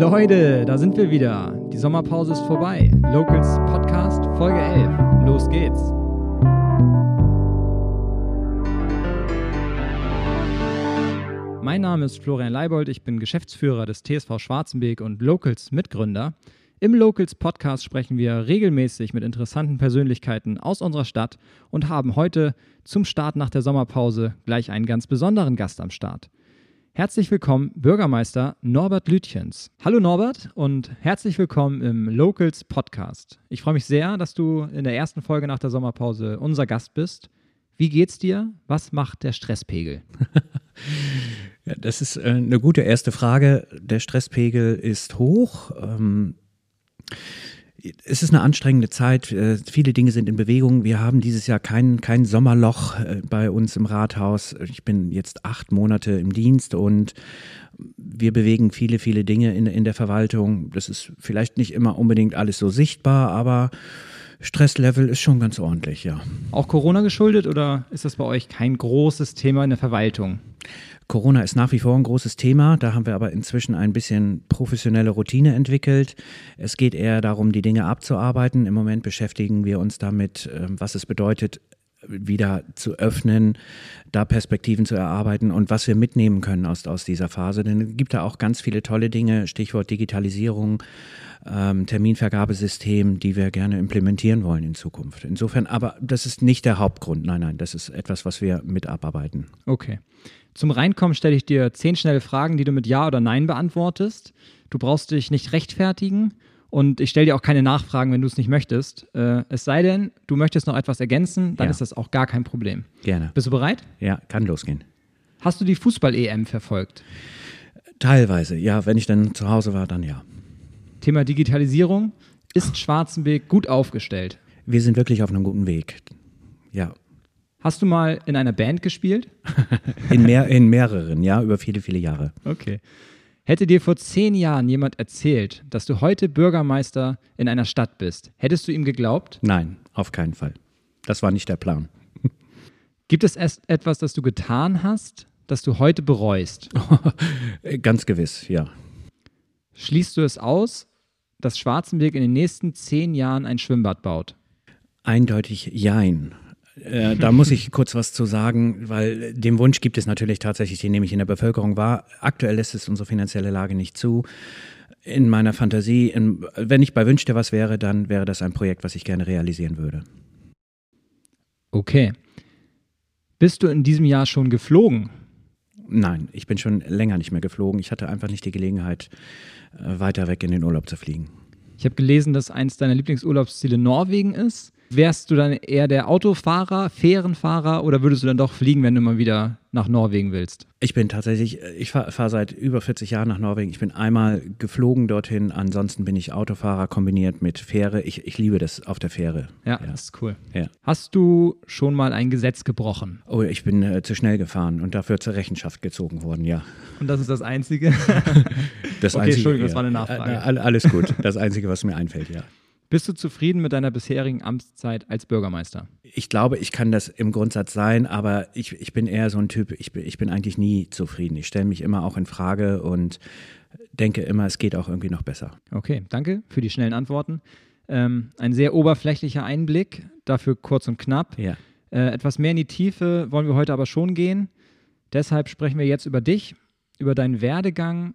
Leute, da sind wir wieder. Die Sommerpause ist vorbei. Locals Podcast Folge 11. Los geht's. Mein Name ist Florian Leibold, ich bin Geschäftsführer des TSV Schwarzenberg und Locals Mitgründer. Im Locals Podcast sprechen wir regelmäßig mit interessanten Persönlichkeiten aus unserer Stadt und haben heute zum Start nach der Sommerpause gleich einen ganz besonderen Gast am Start. Herzlich willkommen, Bürgermeister Norbert Lütjens. Hallo Norbert und herzlich willkommen im Locals Podcast. Ich freue mich sehr, dass du in der ersten Folge nach der Sommerpause unser Gast bist. Wie geht's dir? Was macht der Stresspegel? ja, das ist äh, eine gute erste Frage. Der Stresspegel ist hoch. Ähm es ist eine anstrengende Zeit. Äh, viele Dinge sind in Bewegung. Wir haben dieses Jahr kein, kein Sommerloch äh, bei uns im Rathaus. Ich bin jetzt acht Monate im Dienst und wir bewegen viele, viele Dinge in, in der Verwaltung. Das ist vielleicht nicht immer unbedingt alles so sichtbar, aber Stresslevel ist schon ganz ordentlich, ja. Auch Corona geschuldet oder ist das bei euch kein großes Thema in der Verwaltung? Corona ist nach wie vor ein großes Thema. Da haben wir aber inzwischen ein bisschen professionelle Routine entwickelt. Es geht eher darum, die Dinge abzuarbeiten. Im Moment beschäftigen wir uns damit, ähm, was es bedeutet, wieder zu öffnen, da Perspektiven zu erarbeiten und was wir mitnehmen können aus, aus dieser Phase. Denn es gibt da auch ganz viele tolle Dinge, Stichwort Digitalisierung, ähm, Terminvergabesystem, die wir gerne implementieren wollen in Zukunft. Insofern, aber das ist nicht der Hauptgrund. Nein, nein, das ist etwas, was wir mit abarbeiten. Okay. Zum Reinkommen stelle ich dir zehn schnelle Fragen, die du mit Ja oder Nein beantwortest. Du brauchst dich nicht rechtfertigen und ich stelle dir auch keine Nachfragen, wenn du es nicht möchtest. Äh, es sei denn, du möchtest noch etwas ergänzen, dann ja. ist das auch gar kein Problem. Gerne. Bist du bereit? Ja, kann losgehen. Hast du die Fußball-EM verfolgt? Teilweise, ja. Wenn ich dann zu Hause war, dann ja. Thema Digitalisierung. Ist Schwarzenberg gut aufgestellt? Wir sind wirklich auf einem guten Weg. Ja. Hast du mal in einer Band gespielt? in, mehr, in mehreren, ja, über viele, viele Jahre. Okay. Hätte dir vor zehn Jahren jemand erzählt, dass du heute Bürgermeister in einer Stadt bist, hättest du ihm geglaubt? Nein, auf keinen Fall. Das war nicht der Plan. Gibt es etwas, das du getan hast, das du heute bereust? Ganz gewiss, ja. Schließt du es aus, dass Schwarzenberg in den nächsten zehn Jahren ein Schwimmbad baut? Eindeutig jein. Äh, da muss ich kurz was zu sagen, weil dem Wunsch gibt es natürlich tatsächlich, den nehme ich in der Bevölkerung wahr. Aktuell lässt es unsere finanzielle Lage nicht zu. In meiner Fantasie, in, wenn ich bei Wünsch dir was wäre, dann wäre das ein Projekt, was ich gerne realisieren würde. Okay. Bist du in diesem Jahr schon geflogen? Nein, ich bin schon länger nicht mehr geflogen. Ich hatte einfach nicht die Gelegenheit, äh, weiter weg in den Urlaub zu fliegen. Ich habe gelesen, dass eins deiner Lieblingsurlaubsziele Norwegen ist. Wärst du dann eher der Autofahrer, Fährenfahrer oder würdest du dann doch fliegen, wenn du mal wieder nach Norwegen willst? Ich bin tatsächlich, ich fahre fahr seit über 40 Jahren nach Norwegen. Ich bin einmal geflogen dorthin, ansonsten bin ich Autofahrer kombiniert mit Fähre. Ich, ich liebe das auf der Fähre. Ja, ja. das ist cool. Ja. Hast du schon mal ein Gesetz gebrochen? Oh, ich bin äh, zu schnell gefahren und dafür zur Rechenschaft gezogen worden, ja. Und das ist das Einzige? das okay, Einzige, Entschuldigung, das war eine Nachfrage. Äh, alles gut, das Einzige, was mir einfällt, ja. Bist du zufrieden mit deiner bisherigen Amtszeit als Bürgermeister? Ich glaube, ich kann das im Grundsatz sein, aber ich, ich bin eher so ein Typ, ich bin, ich bin eigentlich nie zufrieden. Ich stelle mich immer auch in Frage und denke immer, es geht auch irgendwie noch besser. Okay, danke für die schnellen Antworten. Ähm, ein sehr oberflächlicher Einblick, dafür kurz und knapp. Ja. Äh, etwas mehr in die Tiefe wollen wir heute aber schon gehen. Deshalb sprechen wir jetzt über dich, über deinen Werdegang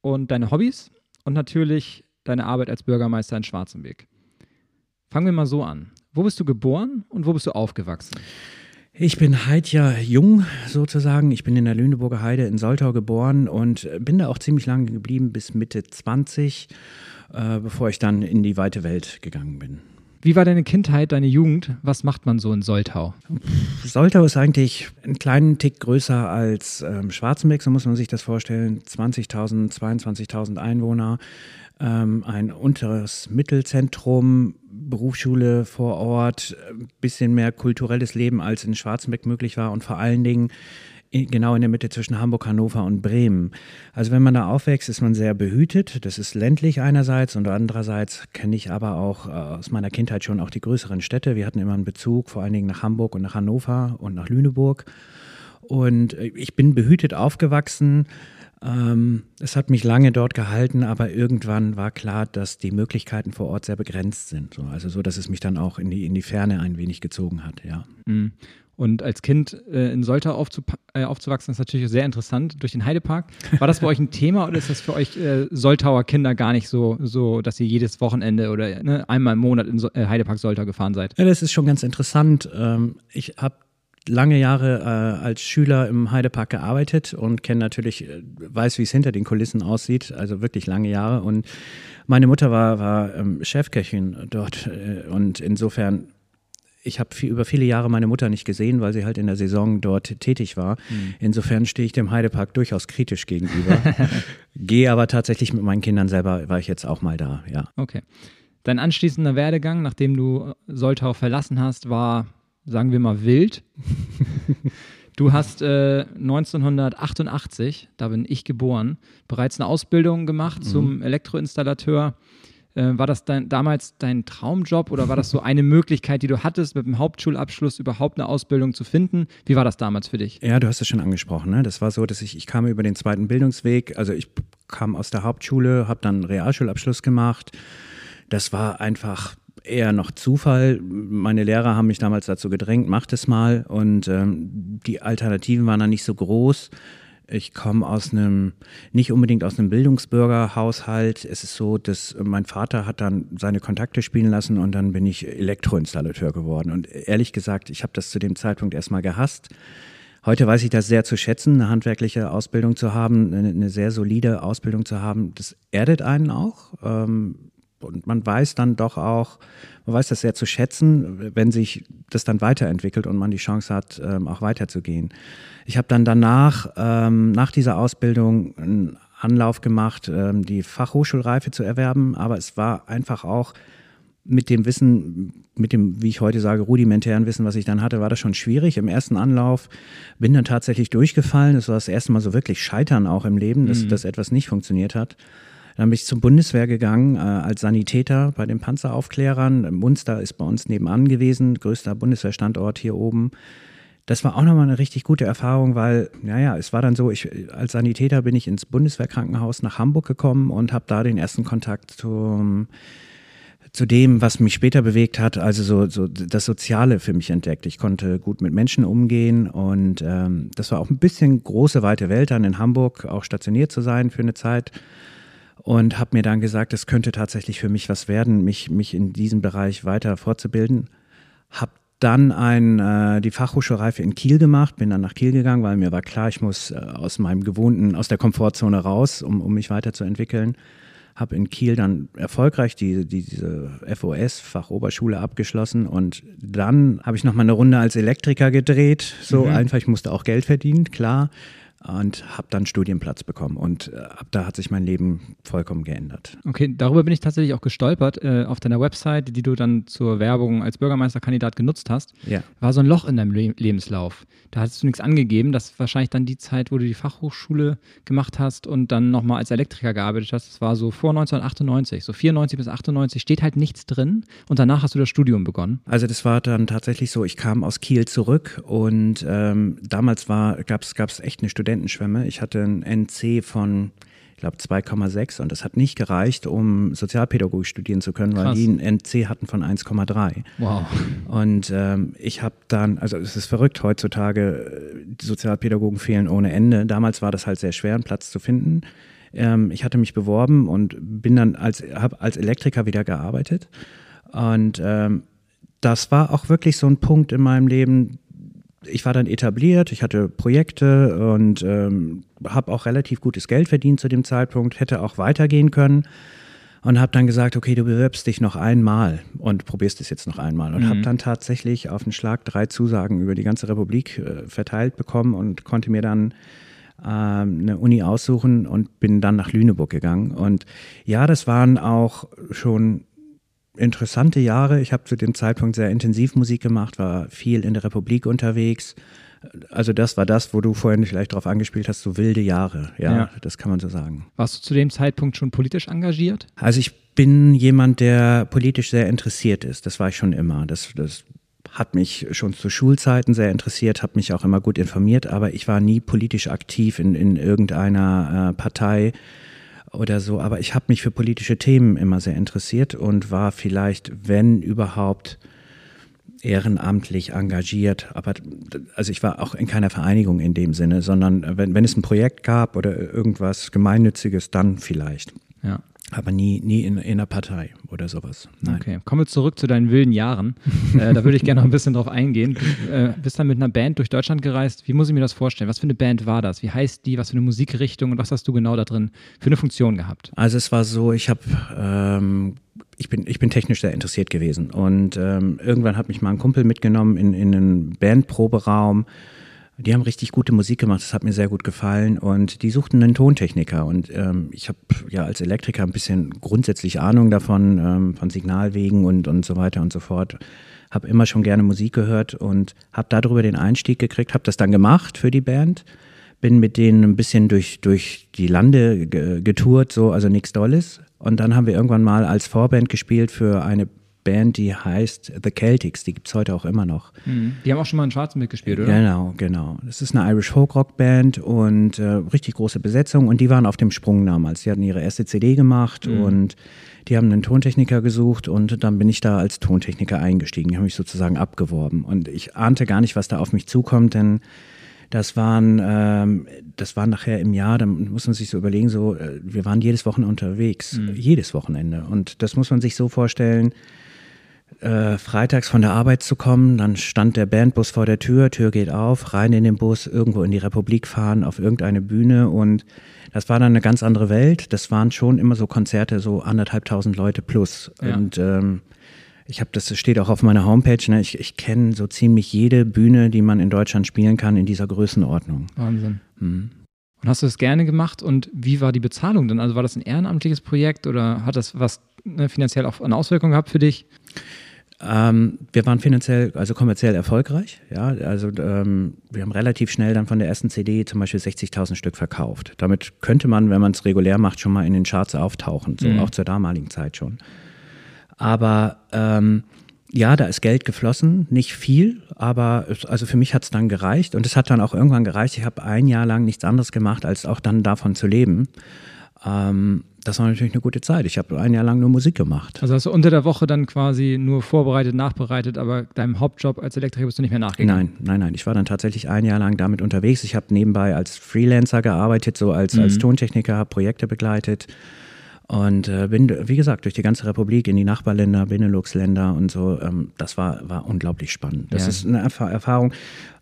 und deine Hobbys und natürlich deine Arbeit als Bürgermeister in Schwarzenberg. Fangen wir mal so an. Wo bist du geboren und wo bist du aufgewachsen? Ich bin halt ja jung sozusagen. Ich bin in der Lüneburger Heide in Soltau geboren und bin da auch ziemlich lange geblieben, bis Mitte 20, äh, bevor ich dann in die weite Welt gegangen bin. Wie war deine Kindheit, deine Jugend? Was macht man so in Soltau? Soltau ist eigentlich einen kleinen Tick größer als ähm, Schwarzenberg, so muss man sich das vorstellen. 20.000, 22.000 Einwohner ähm, ein unteres Mittelzentrum, Berufsschule vor Ort, ein bisschen mehr kulturelles Leben als in Schwarzenbeck möglich war und vor allen Dingen genau in der Mitte zwischen Hamburg, Hannover und Bremen. Also wenn man da aufwächst, ist man sehr behütet. Das ist ländlich einerseits und andererseits kenne ich aber auch äh, aus meiner Kindheit schon auch die größeren Städte. Wir hatten immer einen Bezug vor allen Dingen nach Hamburg und nach Hannover und nach Lüneburg. Und äh, ich bin behütet aufgewachsen Ähm, es hat mich lange dort gehalten, aber irgendwann war klar, dass die Möglichkeiten vor Ort sehr begrenzt sind. So, also so, dass es mich dann auch in die, in die Ferne ein wenig gezogen hat, ja. Mhm. Und als Kind äh, in Soltau äh, aufzuwachsen, ist natürlich sehr interessant durch den Heidepark. War das bei euch ein Thema oder ist das für euch äh, Soltauer Kinder gar nicht so, so, dass ihr jedes Wochenende oder ne, einmal im Monat in so äh, Heidepark Soltau gefahren seid? Ja, das ist schon ganz interessant. Ähm, ich habe lange Jahre äh, als Schüler im Heidepark gearbeitet und kenne natürlich, äh, weiß, wie es hinter den Kulissen aussieht, also wirklich lange Jahre. Und meine Mutter war, war ähm, Chefköchin dort äh, und insofern ich habe über viele Jahre meine Mutter nicht gesehen, weil sie halt in der Saison dort tätig war. Mhm. Insofern stehe ich dem Heidepark durchaus kritisch gegenüber. Gehe aber tatsächlich mit meinen Kindern selber, war ich jetzt auch mal da, ja. Okay. Dein anschließender Werdegang, nachdem du Soltau verlassen hast, war, sagen wir mal, wild. Du hast äh, 1988, da bin ich geboren, bereits eine Ausbildung gemacht mhm. zum Elektroinstallateur äh, war das dein, damals dein Traumjob oder war das so eine Möglichkeit, die du hattest, mit dem Hauptschulabschluss überhaupt eine Ausbildung zu finden? Wie war das damals für dich? Ja, du hast es schon angesprochen. Ne? Das war so, dass ich, ich kam über den zweiten Bildungsweg. Also ich kam aus der Hauptschule, habe dann einen Realschulabschluss gemacht. Das war einfach eher noch Zufall. Meine Lehrer haben mich damals dazu gedrängt, mach das mal. Und ähm, die Alternativen waren dann nicht so groß. Ich komme aus einem, nicht unbedingt aus einem Bildungsbürgerhaushalt. Es ist so, dass mein Vater hat dann seine Kontakte spielen lassen und dann bin ich Elektroinstallateur geworden. Und ehrlich gesagt, ich habe das zu dem Zeitpunkt erstmal gehasst. Heute weiß ich das sehr zu schätzen, eine handwerkliche Ausbildung zu haben, eine, eine sehr solide Ausbildung zu haben. Das erdet einen auch. Ähm, und man weiß dann doch auch, man weiß das sehr zu schätzen, wenn sich das dann weiterentwickelt und man die Chance hat, ähm, auch weiterzugehen. Ich habe dann danach, ähm, nach dieser Ausbildung, einen Anlauf gemacht, ähm, die Fachhochschulreife zu erwerben, aber es war einfach auch mit dem Wissen, mit dem, wie ich heute sage, rudimentären Wissen, was ich dann hatte, war das schon schwierig. Im ersten Anlauf bin dann tatsächlich durchgefallen. Das war das erste Mal so wirklich Scheitern auch im Leben, dass, mhm. dass etwas nicht funktioniert hat. Dann bin ich zur Bundeswehr gegangen äh, als Sanitäter bei den Panzeraufklärern. Munster ist bei uns nebenan gewesen, größter Bundeswehrstandort hier oben. Das war auch nochmal eine richtig gute Erfahrung, weil, naja, es war dann so, ich, als Sanitäter bin ich ins Bundeswehrkrankenhaus nach Hamburg gekommen und habe da den ersten Kontakt zum, zu dem, was mich später bewegt hat, also so, so das Soziale für mich entdeckt. Ich konnte gut mit Menschen umgehen und ähm, das war auch ein bisschen große, weite Welt dann in Hamburg, auch stationiert zu sein für eine Zeit und habe mir dann gesagt, es könnte tatsächlich für mich was werden, mich, mich in diesem Bereich weiter fortzubilden. Habe dann ein, äh, die Fachhochschulreife in Kiel gemacht, bin dann nach Kiel gegangen, weil mir war klar, ich muss äh, aus meinem gewohnten, aus der Komfortzone raus, um, um mich weiterzuentwickeln. Habe in Kiel dann erfolgreich die, die, diese FOS, Fachoberschule, abgeschlossen und dann habe ich noch mal eine Runde als Elektriker gedreht. So mhm. einfach, ich musste auch Geld verdienen, klar und habe dann Studienplatz bekommen. Und äh, ab da hat sich mein Leben vollkommen geändert. Okay, darüber bin ich tatsächlich auch gestolpert. Äh, auf deiner Website, die du dann zur Werbung als Bürgermeisterkandidat genutzt hast, ja. war so ein Loch in deinem Le Lebenslauf. Da hattest du nichts angegeben. Das ist wahrscheinlich dann die Zeit, wo du die Fachhochschule gemacht hast und dann nochmal als Elektriker gearbeitet hast. Das war so vor 1998. So 94 bis 98 steht halt nichts drin. Und danach hast du das Studium begonnen. Also das war dann tatsächlich so, ich kam aus Kiel zurück und ähm, damals gab es echt eine Studentin Studentenschwemme. Ich hatte ein NC von, ich glaube, 2,6 und das hat nicht gereicht, um Sozialpädagogik studieren zu können, weil Krass. die ein NC hatten von 1,3. Wow. Und ähm, ich habe dann, also es ist verrückt heutzutage, die Sozialpädagogen fehlen ohne Ende. Damals war das halt sehr schwer, einen Platz zu finden. Ähm, ich hatte mich beworben und bin dann als, habe als Elektriker wieder gearbeitet. Und ähm, das war auch wirklich so ein Punkt in meinem Leben, ich war dann etabliert, ich hatte Projekte und ähm, habe auch relativ gutes Geld verdient zu dem Zeitpunkt, hätte auch weitergehen können und habe dann gesagt, okay, du bewirbst dich noch einmal und probierst es jetzt noch einmal und mhm. habe dann tatsächlich auf den Schlag drei Zusagen über die ganze Republik äh, verteilt bekommen und konnte mir dann äh, eine Uni aussuchen und bin dann nach Lüneburg gegangen und ja, das waren auch schon interessante Jahre. Ich habe zu dem Zeitpunkt sehr intensiv Musik gemacht, war viel in der Republik unterwegs. Also das war das, wo du vorhin vielleicht darauf angespielt hast, so wilde Jahre. Ja, ja, das kann man so sagen. Warst du zu dem Zeitpunkt schon politisch engagiert? Also ich bin jemand, der politisch sehr interessiert ist. Das war ich schon immer. Das, das hat mich schon zu Schulzeiten sehr interessiert, habe mich auch immer gut informiert, aber ich war nie politisch aktiv in, in irgendeiner äh, Partei oder so. Aber ich habe mich für politische Themen immer sehr interessiert und war vielleicht, wenn überhaupt, ehrenamtlich engagiert. Aber also ich war auch in keiner Vereinigung in dem Sinne, sondern wenn, wenn es ein Projekt gab oder irgendwas Gemeinnütziges, dann vielleicht. Ja. Aber nie, nie in, in einer Partei oder sowas. Nein. Okay, kommen wir zurück zu deinen wilden Jahren. äh, da würde ich gerne noch ein bisschen drauf eingehen. Du äh, bist dann mit einer Band durch Deutschland gereist. Wie muss ich mir das vorstellen? Was für eine Band war das? Wie heißt die? Was für eine Musikrichtung? Und was hast du genau da drin für eine Funktion gehabt? Also es war so, ich habe ähm, ich bin, ich bin technisch sehr interessiert gewesen. Und ähm, irgendwann hat mich mal ein Kumpel mitgenommen in, in einen Bandproberaum. Die haben richtig gute Musik gemacht, das hat mir sehr gut gefallen und die suchten einen Tontechniker und ähm, ich habe ja als Elektriker ein bisschen grundsätzlich Ahnung davon, ähm, von Signalwegen und, und so weiter und so fort. Habe immer schon gerne Musik gehört und habe darüber den Einstieg gekriegt, habe das dann gemacht für die Band, bin mit denen ein bisschen durch, durch die Lande getourt, so, also nichts Dolles. Und dann haben wir irgendwann mal als Vorband gespielt für eine Band, die heißt The Celtics, die gibt es heute auch immer noch. Mhm. Die haben auch schon mal in Schwarzen mitgespielt, oder? Genau, genau. Das ist eine Irish Folk Rock Band und äh, richtig große Besetzung und die waren auf dem Sprung damals. Die hatten ihre erste CD gemacht mhm. und die haben einen Tontechniker gesucht und dann bin ich da als Tontechniker eingestiegen. Die haben mich sozusagen abgeworben und ich ahnte gar nicht, was da auf mich zukommt, denn das waren, ähm, das waren nachher im Jahr, da muss man sich so überlegen, so, äh, wir waren jedes Wochenende unterwegs, mhm. jedes Wochenende. Und das muss man sich so vorstellen, äh, freitags von der Arbeit zu kommen, dann stand der Bandbus vor der Tür, Tür geht auf, rein in den Bus, irgendwo in die Republik fahren, auf irgendeine Bühne und das war dann eine ganz andere Welt. Das waren schon immer so Konzerte, so anderthalbtausend Leute plus. Ja. Und ähm, ich habe das steht auch auf meiner Homepage. Ne? Ich, ich kenne so ziemlich jede Bühne, die man in Deutschland spielen kann, in dieser Größenordnung. Wahnsinn. Hm. Und hast du das gerne gemacht und wie war die Bezahlung denn? Also war das ein ehrenamtliches Projekt oder hat das was ne, finanziell auch eine Auswirkung gehabt für dich? Ähm, wir waren finanziell, also kommerziell erfolgreich. Ja, also ähm, wir haben relativ schnell dann von der ersten CD zum Beispiel 60.000 Stück verkauft. Damit könnte man, wenn man es regulär macht, schon mal in den Charts auftauchen, so mhm. auch zur damaligen Zeit schon. Aber ähm, ja, da ist Geld geflossen, nicht viel, aber also für mich hat es dann gereicht und es hat dann auch irgendwann gereicht. Ich habe ein Jahr lang nichts anderes gemacht, als auch dann davon zu leben. Ähm, das war natürlich eine gute Zeit. Ich habe ein Jahr lang nur Musik gemacht. Also hast du unter der Woche dann quasi nur vorbereitet, nachbereitet, aber deinem Hauptjob als Elektriker bist du nicht mehr nachgegangen? Nein, nein, nein. Ich war dann tatsächlich ein Jahr lang damit unterwegs. Ich habe nebenbei als Freelancer gearbeitet, so als, mhm. als Tontechniker, habe Projekte begleitet und äh, bin, wie gesagt, durch die ganze Republik in die Nachbarländer, Benelux-Länder und so. Ähm, das war, war unglaublich spannend. Das ja. ist eine Erf Erfahrung.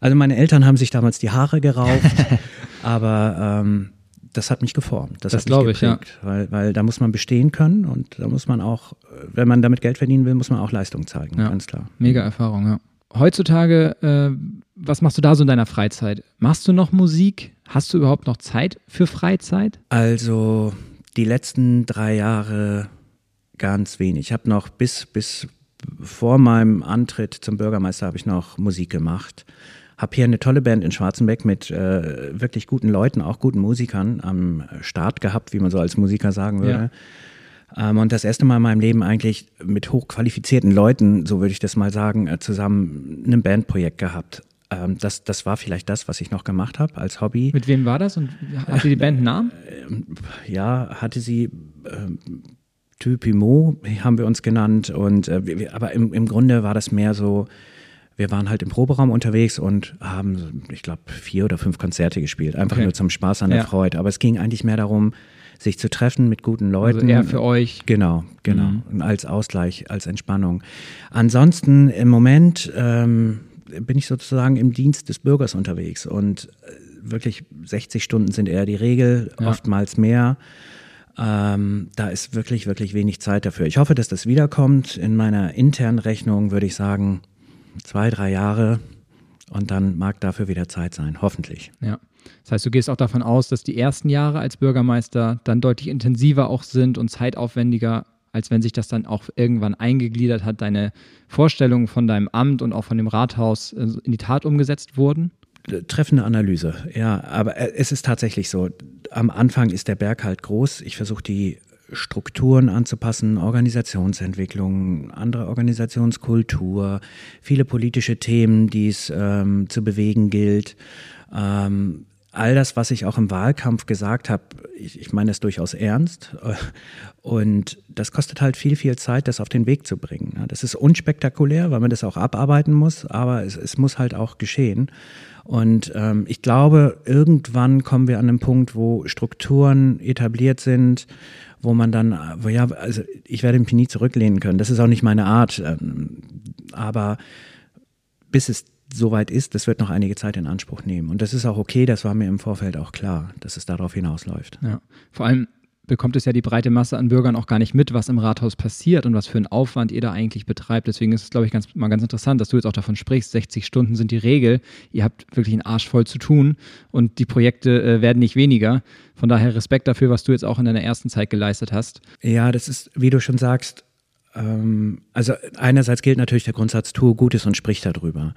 Also meine Eltern haben sich damals die Haare gerauft, aber ähm, das hat mich geformt. Das, das glaube ich, ja. Weil, weil da muss man bestehen können und da muss man auch, wenn man damit Geld verdienen will, muss man auch Leistung zeigen, ja. ganz klar. Mega Erfahrung, ja. Heutzutage, äh, was machst du da so in deiner Freizeit? Machst du noch Musik? Hast du überhaupt noch Zeit für Freizeit? Also die letzten drei Jahre ganz wenig. Ich habe noch bis, bis vor meinem Antritt zum Bürgermeister habe ich noch Musik gemacht. Habe hier eine tolle Band in Schwarzenbeck mit äh, wirklich guten Leuten, auch guten Musikern am Start gehabt, wie man so als Musiker sagen würde. Ja. Ähm, und das erste Mal in meinem Leben eigentlich mit hochqualifizierten Leuten, so würde ich das mal sagen, äh, zusammen ein Bandprojekt gehabt. Ähm, das, das war vielleicht das, was ich noch gemacht habe als Hobby. Mit wem war das und hatte die Band einen Namen? Ähm, ja, hatte sie. Äh, Typimo haben wir uns genannt und äh, aber im, im Grunde war das mehr so, wir waren halt im Proberaum unterwegs und haben, ich glaube, vier oder fünf Konzerte gespielt. Einfach okay. nur zum Spaß an der ja. Freude. Aber es ging eigentlich mehr darum, sich zu treffen mit guten also Leuten. Also eher für euch. Genau, genau. Mhm. Als Ausgleich, als Entspannung. Ansonsten im Moment ähm, bin ich sozusagen im Dienst des Bürgers unterwegs und äh, wirklich 60 Stunden sind eher die Regel, ja. oftmals mehr. Ähm, da ist wirklich, wirklich wenig Zeit dafür. Ich hoffe, dass das wiederkommt. In meiner internen Rechnung würde ich sagen, zwei, drei Jahre und dann mag dafür wieder Zeit sein, hoffentlich. Ja. Das heißt, du gehst auch davon aus, dass die ersten Jahre als Bürgermeister dann deutlich intensiver auch sind und zeitaufwendiger als wenn sich das dann auch irgendwann eingegliedert hat, deine Vorstellungen von deinem Amt und auch von dem Rathaus äh, in die Tat umgesetzt wurden? Treffende Analyse, ja, aber äh, es ist tatsächlich so. Am Anfang ist der Berg halt groß. Ich versuche die Strukturen anzupassen, Organisationsentwicklung, andere Organisationskultur, viele politische Themen, die es ähm, zu bewegen gilt. Ähm, all das, was ich auch im Wahlkampf gesagt habe, ich, ich meine das durchaus ernst. Und das kostet halt viel, viel Zeit, das auf den Weg zu bringen. Das ist unspektakulär, weil man das auch abarbeiten muss, aber es, es muss halt auch geschehen. Und ähm, ich glaube, irgendwann kommen wir an einen Punkt, wo Strukturen etabliert sind, wo man dann, wo ja, also ich werde mich nie zurücklehnen können. Das ist auch nicht meine Art. Ähm, aber bis es soweit ist, das wird noch einige Zeit in Anspruch nehmen. Und das ist auch okay, das war mir im Vorfeld auch klar, dass es darauf hinausläuft. Ja, vor allem bekommt es ja die breite Masse an Bürgern auch gar nicht mit, was im Rathaus passiert und was für einen Aufwand ihr da eigentlich betreibt. Deswegen ist es, glaube ich, ganz, mal ganz interessant, dass du jetzt auch davon sprichst. 60 Stunden sind die Regel. Ihr habt wirklich einen Arsch voll zu tun und die Projekte äh, werden nicht weniger. Von daher Respekt dafür, was du jetzt auch in deiner ersten Zeit geleistet hast. Ja, das ist, wie du schon sagst, ähm, also einerseits gilt natürlich der Grundsatz, tue Gutes und sprich darüber.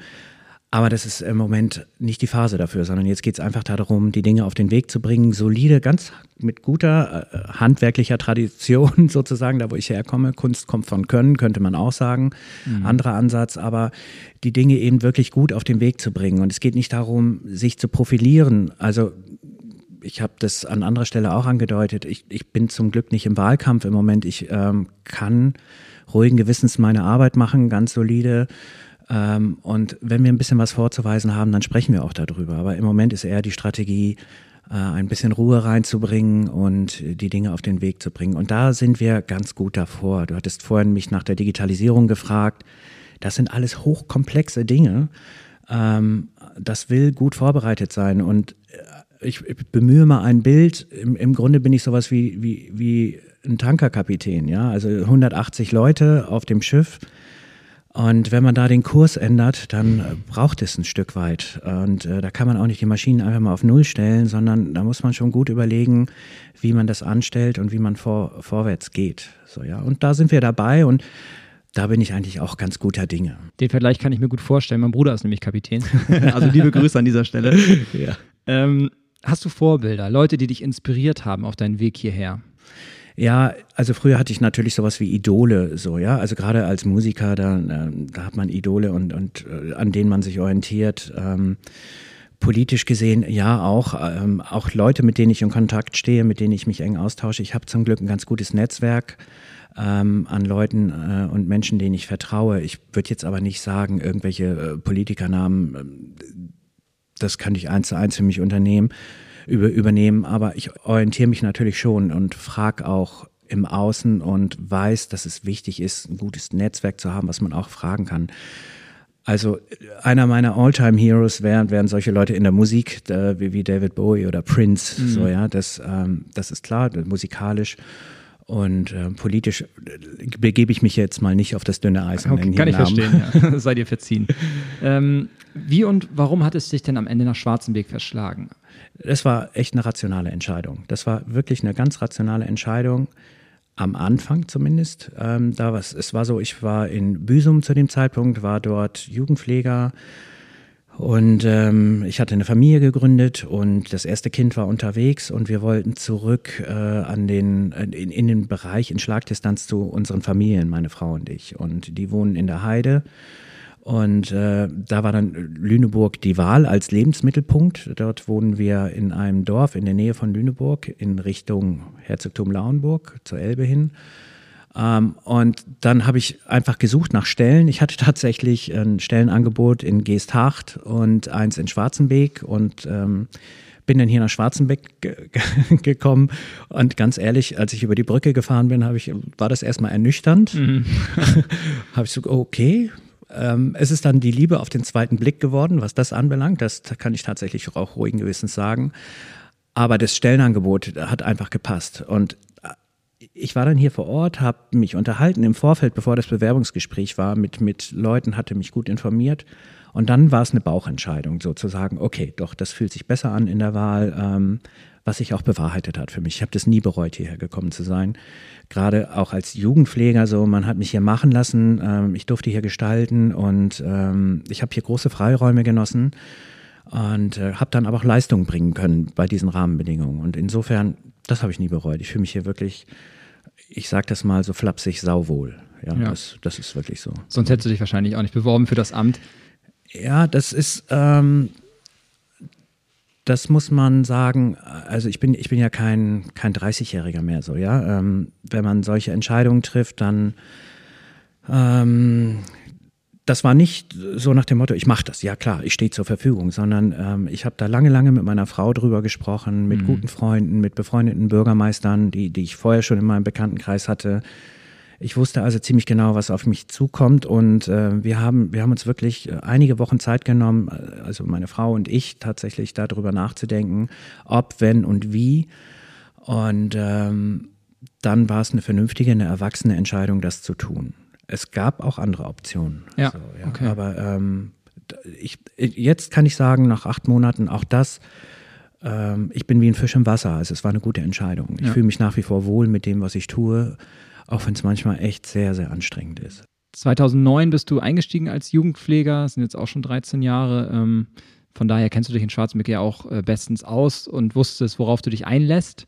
Aber das ist im Moment nicht die Phase dafür, sondern jetzt geht es einfach darum, die Dinge auf den Weg zu bringen, solide, ganz mit guter äh, handwerklicher Tradition sozusagen, da wo ich herkomme. Kunst kommt von Können, könnte man auch sagen. Mhm. Anderer Ansatz, aber die Dinge eben wirklich gut auf den Weg zu bringen. Und es geht nicht darum, sich zu profilieren. Also ich habe das an anderer Stelle auch angedeutet. Ich, ich bin zum Glück nicht im Wahlkampf im Moment. Ich ähm, kann ruhigen Gewissens meine Arbeit machen, ganz solide ähm, und wenn wir ein bisschen was vorzuweisen haben, dann sprechen wir auch darüber. Aber im Moment ist eher die Strategie, äh, ein bisschen Ruhe reinzubringen und die Dinge auf den Weg zu bringen. Und da sind wir ganz gut davor. Du hattest vorhin mich nach der Digitalisierung gefragt. Das sind alles hochkomplexe Dinge. Ähm, das will gut vorbereitet sein. Und äh, ich, bemühe mal ein Bild. Im, Im, Grunde bin ich sowas wie, wie, wie ein Tankerkapitän. Ja? Also 180 Leute auf dem Schiff und wenn man da den Kurs ändert, dann äh, braucht es ein Stück weit. Und äh, da kann man auch nicht die Maschinen einfach mal auf Null stellen, sondern da muss man schon gut überlegen, wie man das anstellt und wie man vor, vorwärts geht. So, ja. Und da sind wir dabei und da bin ich eigentlich auch ganz guter Dinge. Den Vergleich kann ich mir gut vorstellen. Mein Bruder ist nämlich Kapitän. also liebe Grüße an dieser Stelle. Ja. Ähm, hast du Vorbilder, Leute, die dich inspiriert haben auf deinen Weg hierher? Ja, also früher hatte ich natürlich sowas wie Idole, so, ja. Also gerade als Musiker, da, da hat man Idole und, und äh, an denen man sich orientiert. Ähm, politisch gesehen, ja, auch, ähm, auch Leute, mit denen ich in Kontakt stehe, mit denen ich mich eng austausche. Ich habe zum Glück ein ganz gutes Netzwerk ähm, an Leuten äh, und Menschen, denen ich vertraue. Ich würde jetzt aber nicht sagen, irgendwelche äh, Politikernamen, äh, das kann ich eins zu eins für mich unternehmen über, übernehmen. Aber ich orientiere mich natürlich schon und frage auch im Außen und weiß, dass es wichtig ist, ein gutes Netzwerk zu haben, was man auch fragen kann. Also einer meiner Alltime heroes wären, wären solche Leute in der Musik, äh, wie, wie David Bowie oder Prince. Mhm. So ja, das, ähm, das ist klar, musikalisch. Und äh, politisch äh, begebe ich mich jetzt mal nicht auf das dünne Eis. Okay, kann ich Namen. verstehen, ja. Sei dir verziehen. ähm, wie und warum hat es dich denn am Ende nach Schwarzenberg verschlagen? Das war echt eine rationale Entscheidung. Das war wirklich eine ganz rationale Entscheidung. Am Anfang zumindest. Ähm, da was, es war so, ich war in Büsum zu dem Zeitpunkt, war dort Jugendpfleger und ähm, ich hatte eine Familie gegründet und das erste Kind war unterwegs und wir wollten zurück äh, an den, in, in den Bereich in Schlagdistanz zu unseren Familien, meine Frau und ich. Und die wohnen in der Heide und äh, da war dann Lüneburg die Wahl als Lebensmittelpunkt. Dort wohnen wir in einem Dorf in der Nähe von Lüneburg in Richtung Herzogtum Lauenburg zur Elbe hin. Ähm, und dann habe ich einfach gesucht nach Stellen. Ich hatte tatsächlich ein Stellenangebot in Geesthacht und eins in Schwarzenbeek und ähm, bin dann hier nach Schwarzenbeck ge gekommen und ganz ehrlich, als ich über die Brücke gefahren bin, ich, war das erstmal ernüchternd. Mhm. habe ich so, okay, ähm, es ist dann die Liebe auf den zweiten Blick geworden, was das anbelangt. Das kann ich tatsächlich auch ruhigen Gewissens sagen. Aber das Stellenangebot hat einfach gepasst. Und äh, ich war dann hier vor Ort, habe mich unterhalten im Vorfeld, bevor das Bewerbungsgespräch war, mit, mit Leuten, hatte mich gut informiert. Und dann war es eine Bauchentscheidung, sozusagen, okay, doch, das fühlt sich besser an in der Wahl. Ähm, was sich auch bewahrheitet hat für mich. Ich habe das nie bereut, hierher gekommen zu sein. Gerade auch als Jugendpfleger so, man hat mich hier machen lassen, ähm, ich durfte hier gestalten und ähm, ich habe hier große Freiräume genossen und äh, habe dann aber auch Leistung bringen können bei diesen Rahmenbedingungen. Und insofern, das habe ich nie bereut. Ich fühle mich hier wirklich ich sage das mal so flapsig, sauwohl. Ja, ja. Das, das, ist wirklich so. Sonst hättest du dich wahrscheinlich auch nicht beworben für das Amt. Ja, das ist, ähm, das muss man sagen, also ich bin, ich bin ja kein, kein 30-Jähriger mehr so, ja. Ähm, wenn man solche Entscheidungen trifft, dann ähm, das war nicht so nach dem Motto, ich mache das, ja klar, ich stehe zur Verfügung, sondern ähm, ich habe da lange, lange mit meiner Frau drüber gesprochen, mit mhm. guten Freunden, mit befreundeten Bürgermeistern, die, die ich vorher schon in meinem Bekanntenkreis hatte. Ich wusste also ziemlich genau, was auf mich zukommt und äh, wir, haben, wir haben uns wirklich äh, einige Wochen Zeit genommen, äh, also meine Frau und ich tatsächlich darüber nachzudenken, ob, wenn und wie. Und ähm, dann war es eine vernünftige, eine erwachsene Entscheidung, das zu tun es gab auch andere Optionen. Ja, so, ja. Okay. aber ähm, ich, jetzt kann ich sagen, nach acht Monaten auch das, ähm, ich bin wie ein Fisch im Wasser. Also es war eine gute Entscheidung. Ich ja. fühle mich nach wie vor wohl mit dem, was ich tue, auch wenn es manchmal echt sehr, sehr anstrengend ist. 2009 bist du eingestiegen als Jugendpfleger, das sind jetzt auch schon 13 Jahre. Ähm, von daher kennst du dich in Schwarzenberg ja auch äh, bestens aus und wusstest, worauf du dich einlässt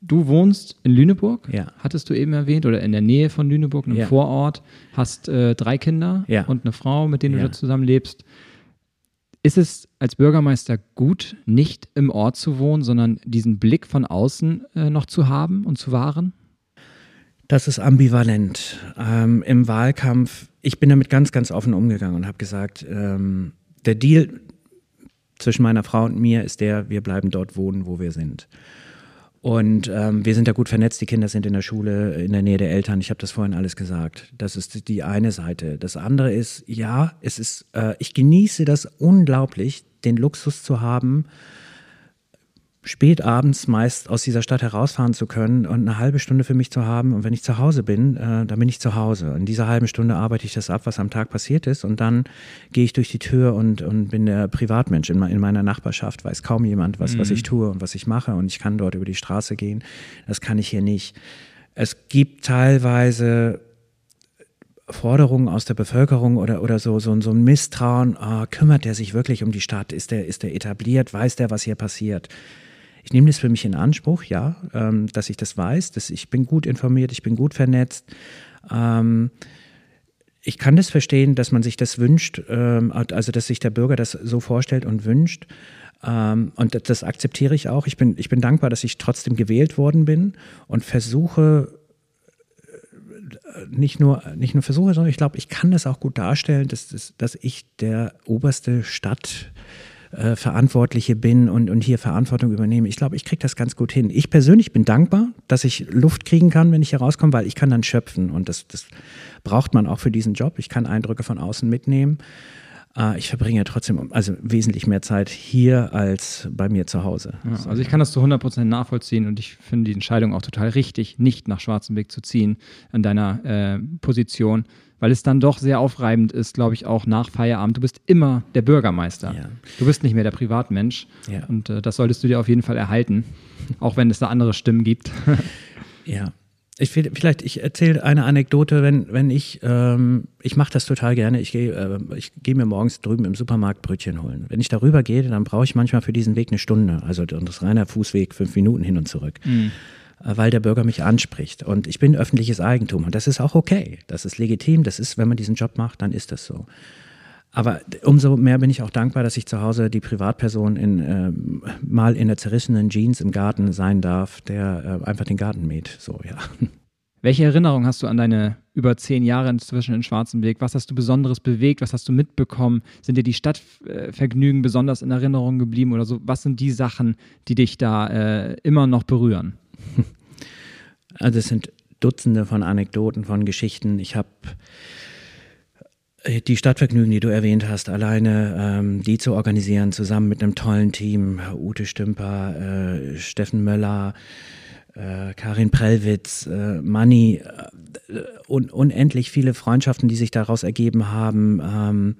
du wohnst in Lüneburg, ja. hattest du eben erwähnt, oder in der Nähe von Lüneburg, einem ja. Vorort, hast äh, drei Kinder ja. und eine Frau, mit denen du da zusammen lebst. Ist es als Bürgermeister gut, nicht im Ort zu wohnen, sondern diesen Blick von außen äh, noch zu haben und zu wahren? Das ist ambivalent. Ähm, Im Wahlkampf, ich bin damit ganz, ganz offen umgegangen und habe gesagt, ähm, der Deal zwischen meiner Frau und mir ist der, wir bleiben dort wohnen, wo wir sind. Und ähm, wir sind da gut vernetzt, die Kinder sind in der Schule, in der Nähe der Eltern. Ich habe das vorhin alles gesagt. Das ist die eine Seite. Das andere ist, ja, es ist, äh, ich genieße das unglaublich, den Luxus zu haben, spät abends meist aus dieser Stadt herausfahren zu können und eine halbe Stunde für mich zu haben. Und wenn ich zu Hause bin, äh, dann bin ich zu Hause. In dieser halben Stunde arbeite ich das ab, was am Tag passiert ist. Und dann gehe ich durch die Tür und, und bin der Privatmensch in, in meiner Nachbarschaft. Weiß kaum jemand, was, mhm. was ich tue und was ich mache. Und ich kann dort über die Straße gehen. Das kann ich hier nicht. Es gibt teilweise Forderungen aus der Bevölkerung oder, oder so, so, so ein Misstrauen, oh, kümmert der sich wirklich um die Stadt? Ist der, ist der etabliert? Weiß der, was hier passiert? Ich nehme das für mich in Anspruch, ja, ähm, dass ich das weiß, dass ich bin gut informiert, ich bin gut vernetzt. Ähm, ich kann das verstehen, dass man sich das wünscht, ähm, also dass sich der Bürger das so vorstellt und wünscht. Ähm, und das, akzeptiere ich auch. Ich bin, ich bin dankbar, dass ich trotzdem gewählt worden bin und versuche, äh, nicht nur, nicht nur versuche, sondern ich glaube, ich kann das auch gut darstellen, dass, dass, dass ich der oberste Stadt, äh, Verantwortliche bin und, und hier Verantwortung übernehme. Ich glaube, ich kriege das ganz gut hin. Ich persönlich bin dankbar, dass ich Luft kriegen kann, wenn ich hier rauskomme, weil ich kann dann schöpfen und das, das braucht man auch für diesen Job. Ich kann Eindrücke von außen mitnehmen. Äh, ich verbringe ja trotzdem also wesentlich mehr Zeit hier als bei mir zu Hause. Ja, also ich kann das zu 100% nachvollziehen und ich finde die Entscheidung auch total richtig, nicht nach Schwarzenberg zu ziehen an deiner äh, Position weil es dann doch sehr aufreibend ist, glaube ich, auch nach Feierabend. Du bist immer der Bürgermeister. Ja. Du bist nicht mehr der Privatmensch. Ja. Und äh, das solltest du dir auf jeden Fall erhalten, auch wenn es da andere Stimmen gibt. ja. Ich will, vielleicht, ich erzähle eine Anekdote, wenn, wenn ich, ähm, ich mache das total gerne, ich gehe äh, ich geh mir morgens drüben im Supermarkt Brötchen holen. Wenn ich darüber gehe, dann brauche ich manchmal für diesen Weg eine Stunde, also das reiner Fußweg, fünf Minuten hin und zurück. Mhm. Äh, weil der Bürger mich anspricht. Und ich bin öffentliches Eigentum und das ist auch okay. Das ist legitim. Das ist, wenn man diesen Job macht, dann ist das so. Aber umso mehr bin ich auch dankbar, dass ich zu Hause die Privatperson in, äh, mal in der zerrissenen Jeans im Garten sein darf, der äh, einfach den Garten mäht. So, ja. Welche Erinnerung hast du an deine über zehn Jahre inzwischen in Schwarzenberg? Was hast du Besonderes bewegt? Was hast du mitbekommen? Sind dir die Stadtvergnügen besonders in Erinnerung geblieben oder so? Was sind die Sachen, die dich da äh, immer noch berühren? Also es sind Dutzende von Anekdoten, von Geschichten. Ich habe die Stadtvergnügen, die du erwähnt hast, alleine ähm, die zu organisieren, zusammen mit einem tollen Team, Ute Stümper, äh, Steffen Möller, äh, Karin Prellwitz, äh, Manni, äh, un unendlich viele Freundschaften, die sich daraus ergeben haben. Ähm,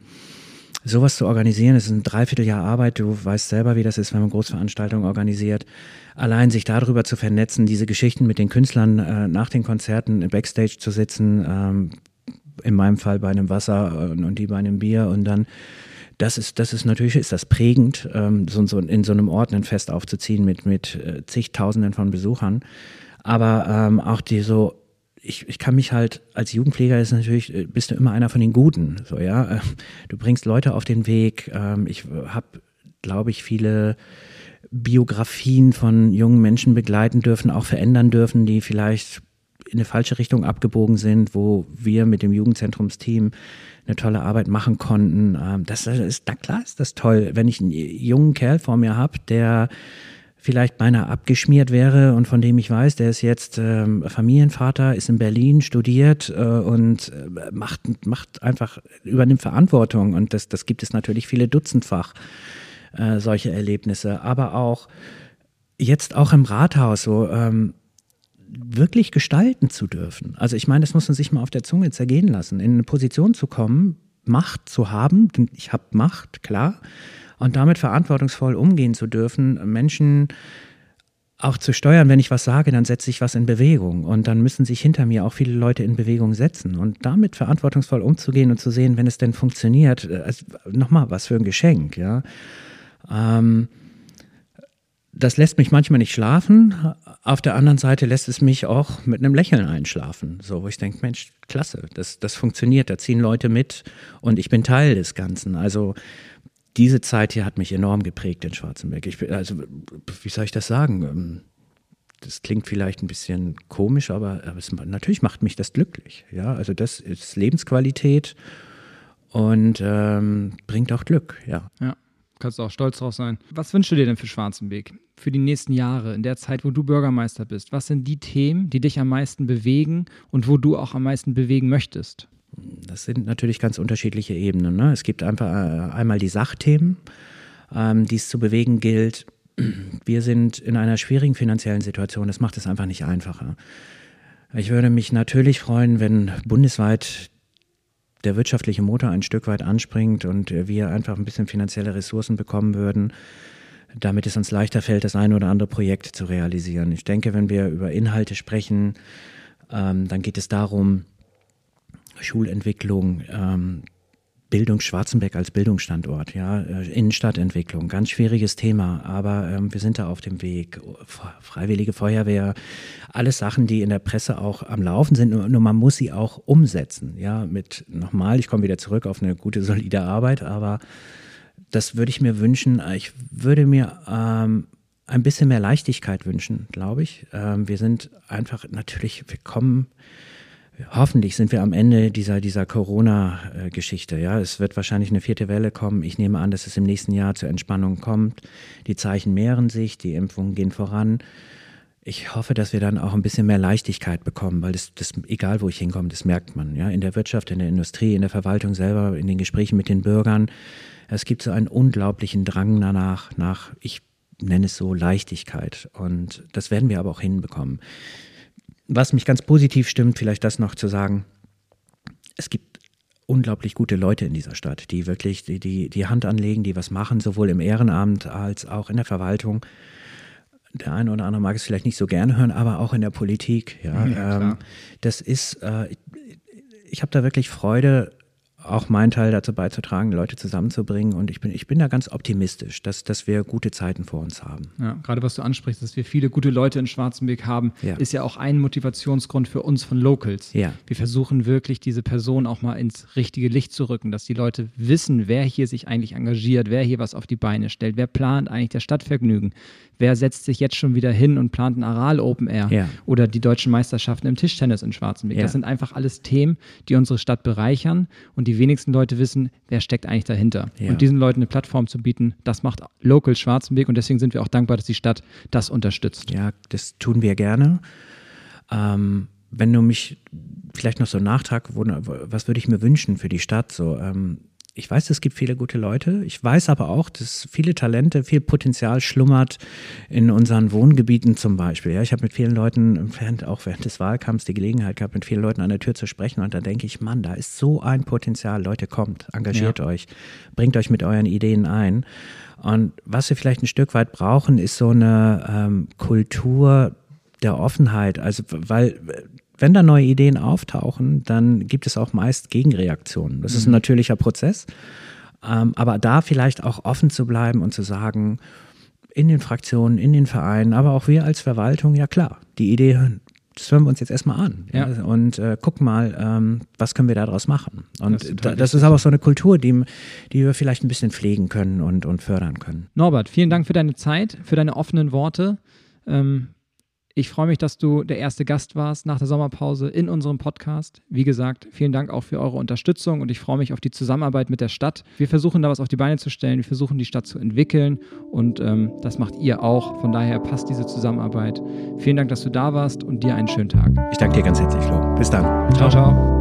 sowas zu organisieren, ist ein Dreivierteljahr Arbeit. Du weißt selber, wie das ist, wenn man Großveranstaltungen organisiert. Allein sich darüber zu vernetzen, diese Geschichten mit den Künstlern äh, nach den Konzerten im Backstage zu sitzen, ähm, in meinem Fall bei einem Wasser und, und die bei einem Bier und dann das ist, das ist natürlich, ist das prägend, ähm, so, so in so einem Ort ein Fest aufzuziehen mit, mit äh, zigtausenden von Besuchern. Aber ähm, auch die so, ich, ich kann mich halt, als Jugendpfleger ist natürlich, äh, bist du immer einer von den Guten. So, ja. Du bringst Leute auf den Weg. Ähm, ich habe, glaube ich, viele Biografien von jungen Menschen begleiten dürfen, auch verändern dürfen, die vielleicht in eine falsche Richtung abgebogen sind, wo wir mit dem Jugendzentrumsteam eine tolle Arbeit machen konnten. Ähm, das ist, na klar ist das toll, wenn ich einen jungen Kerl vor mir habe, der vielleicht beinahe abgeschmiert wäre und von dem ich weiß, der ist jetzt ähm, Familienvater, ist in Berlin, studiert äh, und äh, macht, macht einfach, übernimmt Verantwortung. Und das, das gibt es natürlich viele Dutzendfach, äh, solche Erlebnisse. Aber auch jetzt auch im Rathaus so, ähm, wirklich gestalten zu dürfen. Also ich meine, das muss man sich mal auf der Zunge zergehen lassen, in eine Position zu kommen, Macht zu haben, ich habe Macht, klar, und damit verantwortungsvoll umgehen zu dürfen, Menschen auch zu steuern, wenn ich was sage, dann setze ich was in Bewegung und dann müssen sich hinter mir auch viele Leute in Bewegung setzen und damit verantwortungsvoll umzugehen und zu sehen, wenn es denn funktioniert, also nochmal, was für ein Geschenk, ja. Ähm, das lässt mich manchmal nicht schlafen. Auf der anderen Seite lässt es mich auch mit einem Lächeln einschlafen. So, wo ich denke, Mensch, klasse, das, das funktioniert, da ziehen Leute mit und ich bin Teil des Ganzen. Also diese Zeit hier hat mich enorm geprägt in Schwarzenberg. Ich, also, wie soll ich das sagen? Ähm, das klingt vielleicht ein bisschen komisch, aber, aber es, natürlich macht mich das glücklich. Ja, also das ist Lebensqualität und ähm, bringt auch Glück. Ja. Ja kannst du auch stolz drauf sein. Was wünschst du dir denn für Schwarzenbeek? Für die nächsten Jahre, in der Zeit, wo du Bürgermeister bist? Was sind die Themen, die dich am meisten bewegen und wo du auch am meisten bewegen möchtest? Das sind natürlich ganz unterschiedliche Ebenen. Ne? Es gibt einfach äh, einmal die Sachthemen, ähm, die es zu bewegen gilt. Wir sind in einer schwierigen finanziellen Situation. Das macht es einfach nicht einfacher. Ich würde mich natürlich freuen, wenn bundesweit der wirtschaftliche Motor ein Stück weit anspringt und wir einfach ein bisschen finanzielle Ressourcen bekommen würden, damit es uns leichter fällt, das eine oder andere Projekt zu realisieren. Ich denke, wenn wir über Inhalte sprechen, ähm, dann geht es darum, Schulentwicklung, ähm, Bildung Schwarzenberg als Bildungsstandort, ja, äh, Innenstadtentwicklung, ganz schwieriges Thema, aber ähm, wir sind da auf dem Weg. Freiwillige Feuerwehr, alles Sachen, die in der Presse auch am Laufen sind, nur, nur man muss sie auch umsetzen, ja, mit nochmal, ich komme wieder zurück auf eine gute, solide Arbeit, aber das würde ich mir wünschen. Ich würde mir ähm, ein bisschen mehr Leichtigkeit wünschen, glaube ich. Ähm, wir sind einfach natürlich, wir kommen hoffentlich sind wir am Ende dieser, dieser Corona-Geschichte. Ja, es wird wahrscheinlich eine vierte Welle kommen. Ich nehme an, dass es im nächsten Jahr zur Entspannung kommt. Die Zeichen mehren sich, die Impfungen gehen voran. Ich hoffe, dass wir dann auch ein bisschen mehr Leichtigkeit bekommen, weil das, das egal wo ich hinkomme, das merkt man. Ja, in der Wirtschaft, in der Industrie, in der Verwaltung selber, in den Gesprächen mit den Bürgern. Es gibt so einen unglaublichen Drang danach, nach, ich nenne es so Leichtigkeit. Und das werden wir aber auch hinbekommen. Was mich ganz positiv stimmt, vielleicht das noch zu sagen, es gibt unglaublich gute Leute in dieser Stadt, die wirklich die, die, die Hand anlegen, die was machen, sowohl im Ehrenamt als auch in der Verwaltung. Der eine oder andere mag es vielleicht nicht so gerne hören, aber auch in der Politik. Ja, ja ähm, das ist, äh, ich, ich habe da wirklich Freude, auch meinen Teil dazu beizutragen, Leute zusammenzubringen. Und ich bin, ich bin da ganz optimistisch, dass, dass wir gute Zeiten vor uns haben. Ja, gerade was du ansprichst, dass wir viele gute Leute in Schwarzenberg haben, ja. ist ja auch ein Motivationsgrund für uns von Locals. Ja. Wir versuchen wirklich, diese Person auch mal ins richtige Licht zu rücken, dass die Leute wissen, wer hier sich eigentlich engagiert, wer hier was auf die Beine stellt, wer plant eigentlich das Stadtvergnügen, wer setzt sich jetzt schon wieder hin und plant ein Aral Open Air ja. oder die deutschen Meisterschaften im Tischtennis in Schwarzenberg. Das sind einfach alles Themen, die unsere Stadt bereichern und die wenigsten Leute wissen, wer steckt eigentlich dahinter. Ja. Und diesen Leuten eine Plattform zu bieten, das macht Local Schwarzenberg und deswegen sind wir auch dankbar, dass die Stadt das unterstützt. Ja, das tun wir gerne. Ähm, wenn du mich vielleicht noch so einen Nachtrag, was würde ich mir wünschen für die Stadt? So, ähm, ich weiß, es gibt viele gute Leute. Ich weiß aber auch, dass viele Talente, viel Potenzial schlummert in unseren Wohngebieten zum Beispiel. Ja, ich habe mit vielen Leuten, während, auch während des Wahlkampfs, die Gelegenheit gehabt, mit vielen Leuten an der Tür zu sprechen. Und da denke ich, Mann, da ist so ein Potenzial. Leute, kommt, engagiert ja. euch, bringt euch mit euren Ideen ein. Und was wir vielleicht ein Stück weit brauchen, ist so eine ähm, Kultur der Offenheit. Also, weil wenn da neue Ideen auftauchen, dann gibt es auch meist Gegenreaktionen. Das mhm. ist ein natürlicher Prozess. Ähm, aber da vielleicht auch offen zu bleiben und zu sagen, in den Fraktionen, in den Vereinen, aber auch wir als Verwaltung, ja klar, die Idee, das hören wir uns jetzt erstmal an Ja. ja. und äh, gucken mal, ähm, was können wir daraus machen. Und Das ist da, das ist aber auch so eine Kultur, die, die wir vielleicht ein bisschen pflegen können und, und fördern können. Norbert, vielen Dank für deine Zeit, für deine offenen Worte. Ähm, ich freue mich, dass du der erste Gast warst nach der Sommerpause in unserem Podcast. Wie gesagt, vielen Dank auch für eure Unterstützung und ich freue mich auf die Zusammenarbeit mit der Stadt. Wir versuchen da was auf die Beine zu stellen, wir versuchen die Stadt zu entwickeln und ähm, das macht ihr auch. Von daher passt diese Zusammenarbeit. Vielen Dank, dass du da warst und dir einen schönen Tag. Ich danke dir ganz herzlich, Flo. Bis dann. Ciao, ciao.